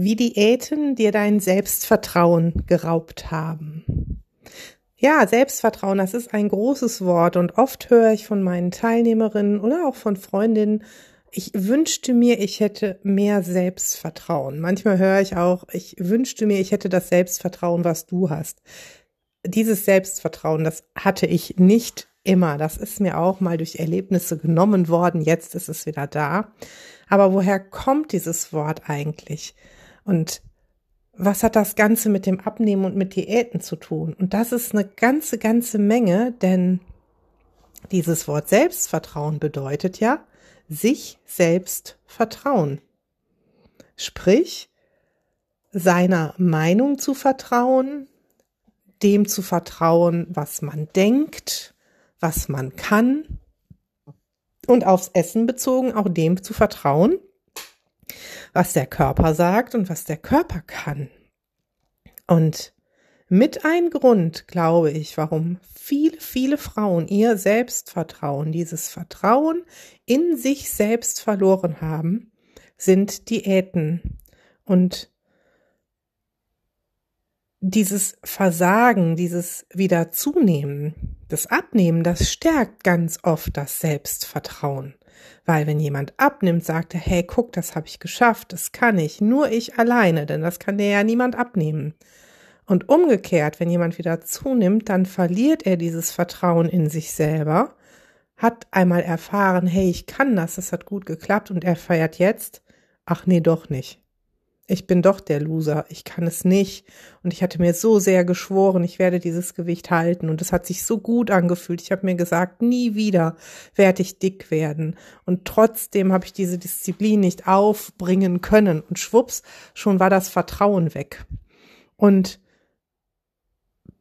Wie Diäten dir dein Selbstvertrauen geraubt haben. Ja, Selbstvertrauen, das ist ein großes Wort und oft höre ich von meinen Teilnehmerinnen oder auch von Freundinnen, ich wünschte mir, ich hätte mehr Selbstvertrauen. Manchmal höre ich auch, ich wünschte mir, ich hätte das Selbstvertrauen, was du hast. Dieses Selbstvertrauen, das hatte ich nicht immer. Das ist mir auch mal durch Erlebnisse genommen worden. Jetzt ist es wieder da. Aber woher kommt dieses Wort eigentlich? Und was hat das Ganze mit dem Abnehmen und mit Diäten zu tun? Und das ist eine ganze, ganze Menge, denn dieses Wort Selbstvertrauen bedeutet ja, sich selbst vertrauen. Sprich, seiner Meinung zu vertrauen, dem zu vertrauen, was man denkt, was man kann und aufs Essen bezogen auch dem zu vertrauen, was der Körper sagt und was der Körper kann. Und mit ein Grund, glaube ich, warum viele, viele Frauen ihr Selbstvertrauen, dieses Vertrauen in sich selbst verloren haben, sind Diäten. Und dieses Versagen, dieses wieder zunehmen, das Abnehmen, das stärkt ganz oft das Selbstvertrauen. Weil wenn jemand abnimmt, sagt er, hey, guck, das habe ich geschafft, das kann ich, nur ich alleine, denn das kann dir ja niemand abnehmen. Und umgekehrt, wenn jemand wieder zunimmt, dann verliert er dieses Vertrauen in sich selber, hat einmal erfahren, hey, ich kann das, das hat gut geklappt und er feiert jetzt, ach nee, doch nicht. Ich bin doch der Loser, ich kann es nicht. Und ich hatte mir so sehr geschworen, ich werde dieses Gewicht halten. Und es hat sich so gut angefühlt. Ich habe mir gesagt, nie wieder werde ich dick werden. Und trotzdem habe ich diese Disziplin nicht aufbringen können. Und schwupps, schon war das Vertrauen weg. Und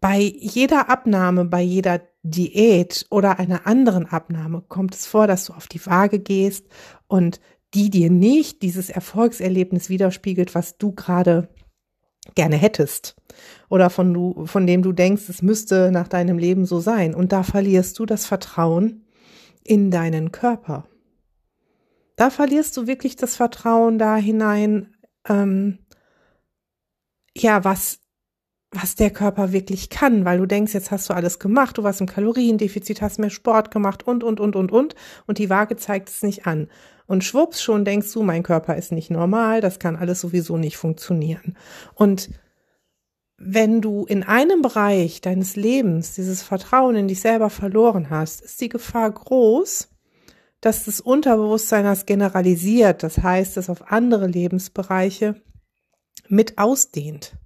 bei jeder Abnahme, bei jeder Diät oder einer anderen Abnahme kommt es vor, dass du auf die Waage gehst und die dir nicht dieses Erfolgserlebnis widerspiegelt, was du gerade gerne hättest oder von du, von dem du denkst, es müsste nach deinem Leben so sein. Und da verlierst du das Vertrauen in deinen Körper. Da verlierst du wirklich das Vertrauen da hinein, ähm, ja, was was der Körper wirklich kann, weil du denkst, jetzt hast du alles gemacht, du warst im Kaloriendefizit, hast mehr Sport gemacht und, und, und, und, und, und die Waage zeigt es nicht an. Und schwupps, schon denkst du, mein Körper ist nicht normal, das kann alles sowieso nicht funktionieren. Und wenn du in einem Bereich deines Lebens dieses Vertrauen in dich selber verloren hast, ist die Gefahr groß, dass das Unterbewusstsein das generalisiert, das heißt, es auf andere Lebensbereiche mit ausdehnt.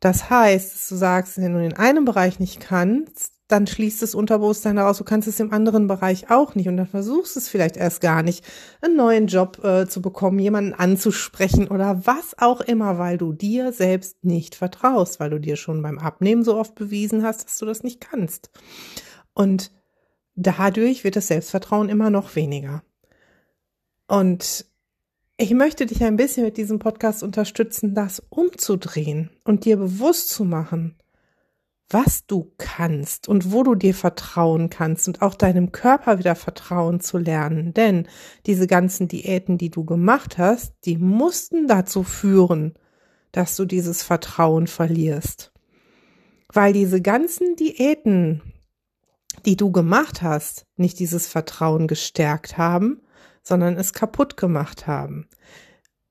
Das heißt, dass du sagst, wenn du in einem Bereich nicht kannst, dann schließt das Unterbewusstsein daraus, du kannst es im anderen Bereich auch nicht und dann versuchst es vielleicht erst gar nicht, einen neuen Job äh, zu bekommen, jemanden anzusprechen oder was auch immer, weil du dir selbst nicht vertraust, weil du dir schon beim Abnehmen so oft bewiesen hast, dass du das nicht kannst. Und dadurch wird das Selbstvertrauen immer noch weniger. Und ich möchte dich ein bisschen mit diesem Podcast unterstützen, das umzudrehen und dir bewusst zu machen, was du kannst und wo du dir vertrauen kannst und auch deinem Körper wieder vertrauen zu lernen. Denn diese ganzen Diäten, die du gemacht hast, die mussten dazu führen, dass du dieses Vertrauen verlierst. Weil diese ganzen Diäten, die du gemacht hast, nicht dieses Vertrauen gestärkt haben, sondern es kaputt gemacht haben.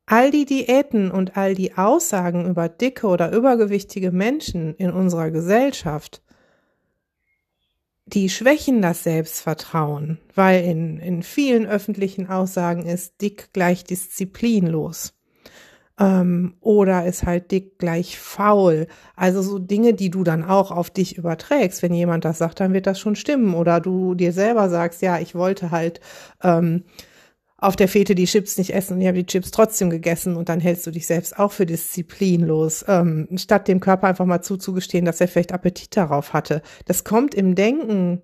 All die Diäten und all die Aussagen über dicke oder übergewichtige Menschen in unserer Gesellschaft, die schwächen das Selbstvertrauen, weil in, in vielen öffentlichen Aussagen ist dick gleich disziplinlos. Ähm, oder ist halt dick gleich faul. Also so Dinge, die du dann auch auf dich überträgst. Wenn jemand das sagt, dann wird das schon stimmen. Oder du dir selber sagst, ja, ich wollte halt ähm, auf der Fete die Chips nicht essen und ich habe die Chips trotzdem gegessen und dann hältst du dich selbst auch für disziplinlos, ähm, statt dem Körper einfach mal zuzugestehen, dass er vielleicht Appetit darauf hatte. Das kommt im Denken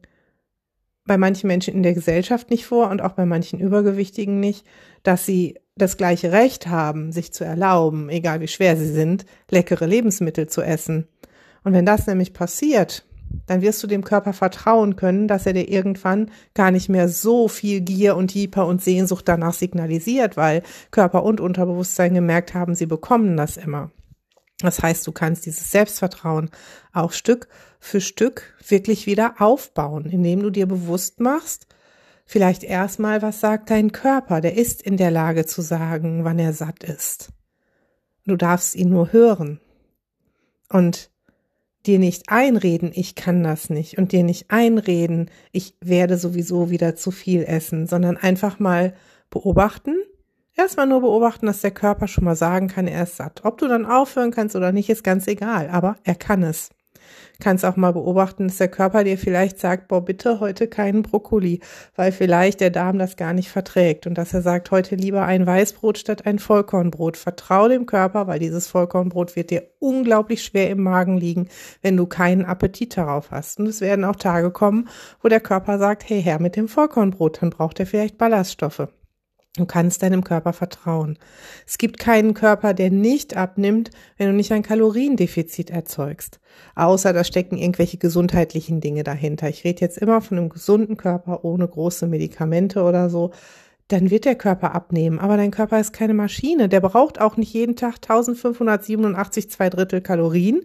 bei manchen Menschen in der Gesellschaft nicht vor und auch bei manchen Übergewichtigen nicht, dass sie das gleiche Recht haben, sich zu erlauben, egal wie schwer sie sind, leckere Lebensmittel zu essen. Und wenn das nämlich passiert, dann wirst du dem Körper vertrauen können, dass er dir irgendwann gar nicht mehr so viel Gier und Hyper und Sehnsucht danach signalisiert, weil Körper und Unterbewusstsein gemerkt haben, sie bekommen das immer. Das heißt, du kannst dieses Selbstvertrauen auch Stück für Stück wirklich wieder aufbauen, indem du dir bewusst machst, vielleicht erstmal, was sagt dein Körper? Der ist in der Lage zu sagen, wann er satt ist. Du darfst ihn nur hören. Und dir nicht einreden, ich kann das nicht und dir nicht einreden, ich werde sowieso wieder zu viel essen, sondern einfach mal beobachten. Erstmal nur beobachten, dass der Körper schon mal sagen kann, er ist satt. Ob du dann aufhören kannst oder nicht, ist ganz egal, aber er kann es kannst auch mal beobachten, dass der Körper dir vielleicht sagt, boah, bitte heute keinen Brokkoli, weil vielleicht der Darm das gar nicht verträgt und dass er sagt, heute lieber ein Weißbrot statt ein Vollkornbrot. Vertrau dem Körper, weil dieses Vollkornbrot wird dir unglaublich schwer im Magen liegen, wenn du keinen Appetit darauf hast. Und es werden auch Tage kommen, wo der Körper sagt, hey, her mit dem Vollkornbrot, dann braucht er vielleicht Ballaststoffe. Du kannst deinem Körper vertrauen. Es gibt keinen Körper, der nicht abnimmt, wenn du nicht ein Kaloriendefizit erzeugst. Außer da stecken irgendwelche gesundheitlichen Dinge dahinter. Ich rede jetzt immer von einem gesunden Körper ohne große Medikamente oder so. Dann wird der Körper abnehmen. Aber dein Körper ist keine Maschine. Der braucht auch nicht jeden Tag 1587 zwei Drittel Kalorien,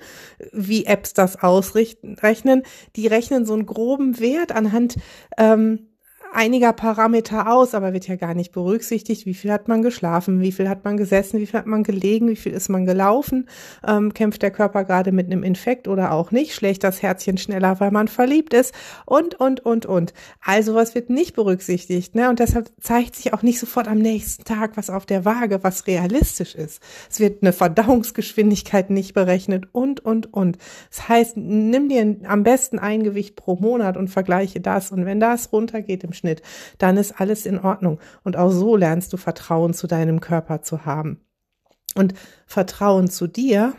wie Apps das ausrechnen. Die rechnen so einen groben Wert anhand ähm, einiger Parameter aus, aber wird ja gar nicht berücksichtigt, wie viel hat man geschlafen, wie viel hat man gesessen, wie viel hat man gelegen, wie viel ist man gelaufen, ähm, kämpft der Körper gerade mit einem Infekt oder auch nicht, schlägt das Herzchen schneller, weil man verliebt ist und, und, und, und. Also was wird nicht berücksichtigt, ne? Und deshalb zeigt sich auch nicht sofort am nächsten Tag was auf der Waage, was realistisch ist. Es wird eine Verdauungsgeschwindigkeit nicht berechnet und, und, und. Das heißt, nimm dir am besten ein Gewicht pro Monat und vergleiche das. Und wenn das runtergeht im Schnitt, dann ist alles in Ordnung. Und auch so lernst du Vertrauen zu deinem Körper zu haben. Und Vertrauen zu dir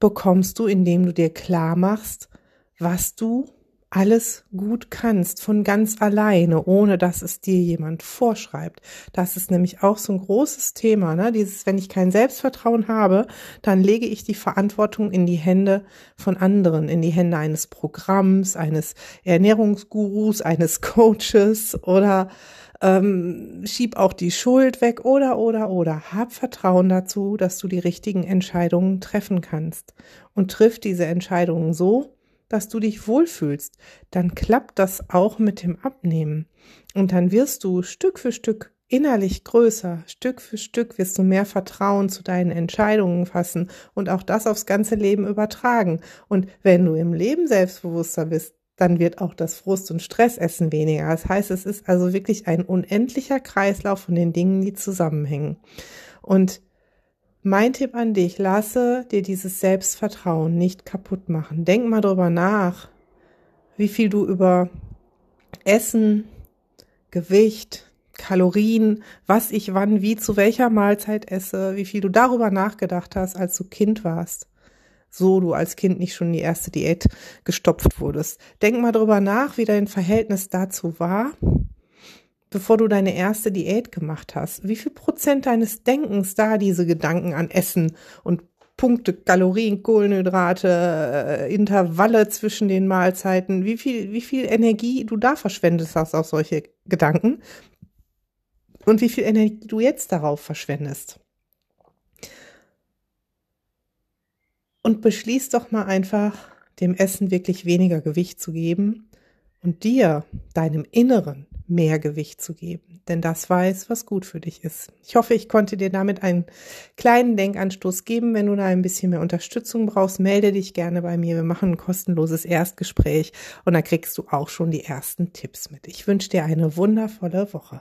bekommst du, indem du dir klar machst, was du alles gut kannst, von ganz alleine, ohne dass es dir jemand vorschreibt. Das ist nämlich auch so ein großes Thema, ne? Dieses, wenn ich kein Selbstvertrauen habe, dann lege ich die Verantwortung in die Hände von anderen, in die Hände eines Programms, eines Ernährungsgurus, eines Coaches oder ähm, schieb auch die Schuld weg oder oder oder hab Vertrauen dazu, dass du die richtigen Entscheidungen treffen kannst und triff diese Entscheidungen so, dass du dich wohlfühlst, dann klappt das auch mit dem Abnehmen. Und dann wirst du Stück für Stück innerlich größer, Stück für Stück wirst du mehr Vertrauen zu deinen Entscheidungen fassen und auch das aufs ganze Leben übertragen. Und wenn du im Leben selbstbewusster bist, dann wird auch das Frust- und Stressessen weniger. Das heißt, es ist also wirklich ein unendlicher Kreislauf von den Dingen, die zusammenhängen. Und mein Tipp an dich, lasse dir dieses Selbstvertrauen nicht kaputt machen. Denk mal drüber nach, wie viel du über Essen, Gewicht, Kalorien, was ich wann, wie, zu welcher Mahlzeit esse, wie viel du darüber nachgedacht hast, als du Kind warst. So du als Kind nicht schon die erste Diät gestopft wurdest. Denk mal drüber nach, wie dein Verhältnis dazu war bevor du deine erste Diät gemacht hast? Wie viel Prozent deines Denkens da diese Gedanken an Essen und Punkte, Kalorien, Kohlenhydrate, äh, Intervalle zwischen den Mahlzeiten, wie viel, wie viel Energie du da verschwendest hast auf solche Gedanken und wie viel Energie du jetzt darauf verschwendest. Und beschließ doch mal einfach, dem Essen wirklich weniger Gewicht zu geben und dir, deinem Inneren, mehr Gewicht zu geben, denn das weiß, was gut für dich ist. Ich hoffe, ich konnte dir damit einen kleinen Denkanstoß geben. Wenn du da ein bisschen mehr Unterstützung brauchst, melde dich gerne bei mir. Wir machen ein kostenloses Erstgespräch und dann kriegst du auch schon die ersten Tipps mit. Ich wünsche dir eine wundervolle Woche.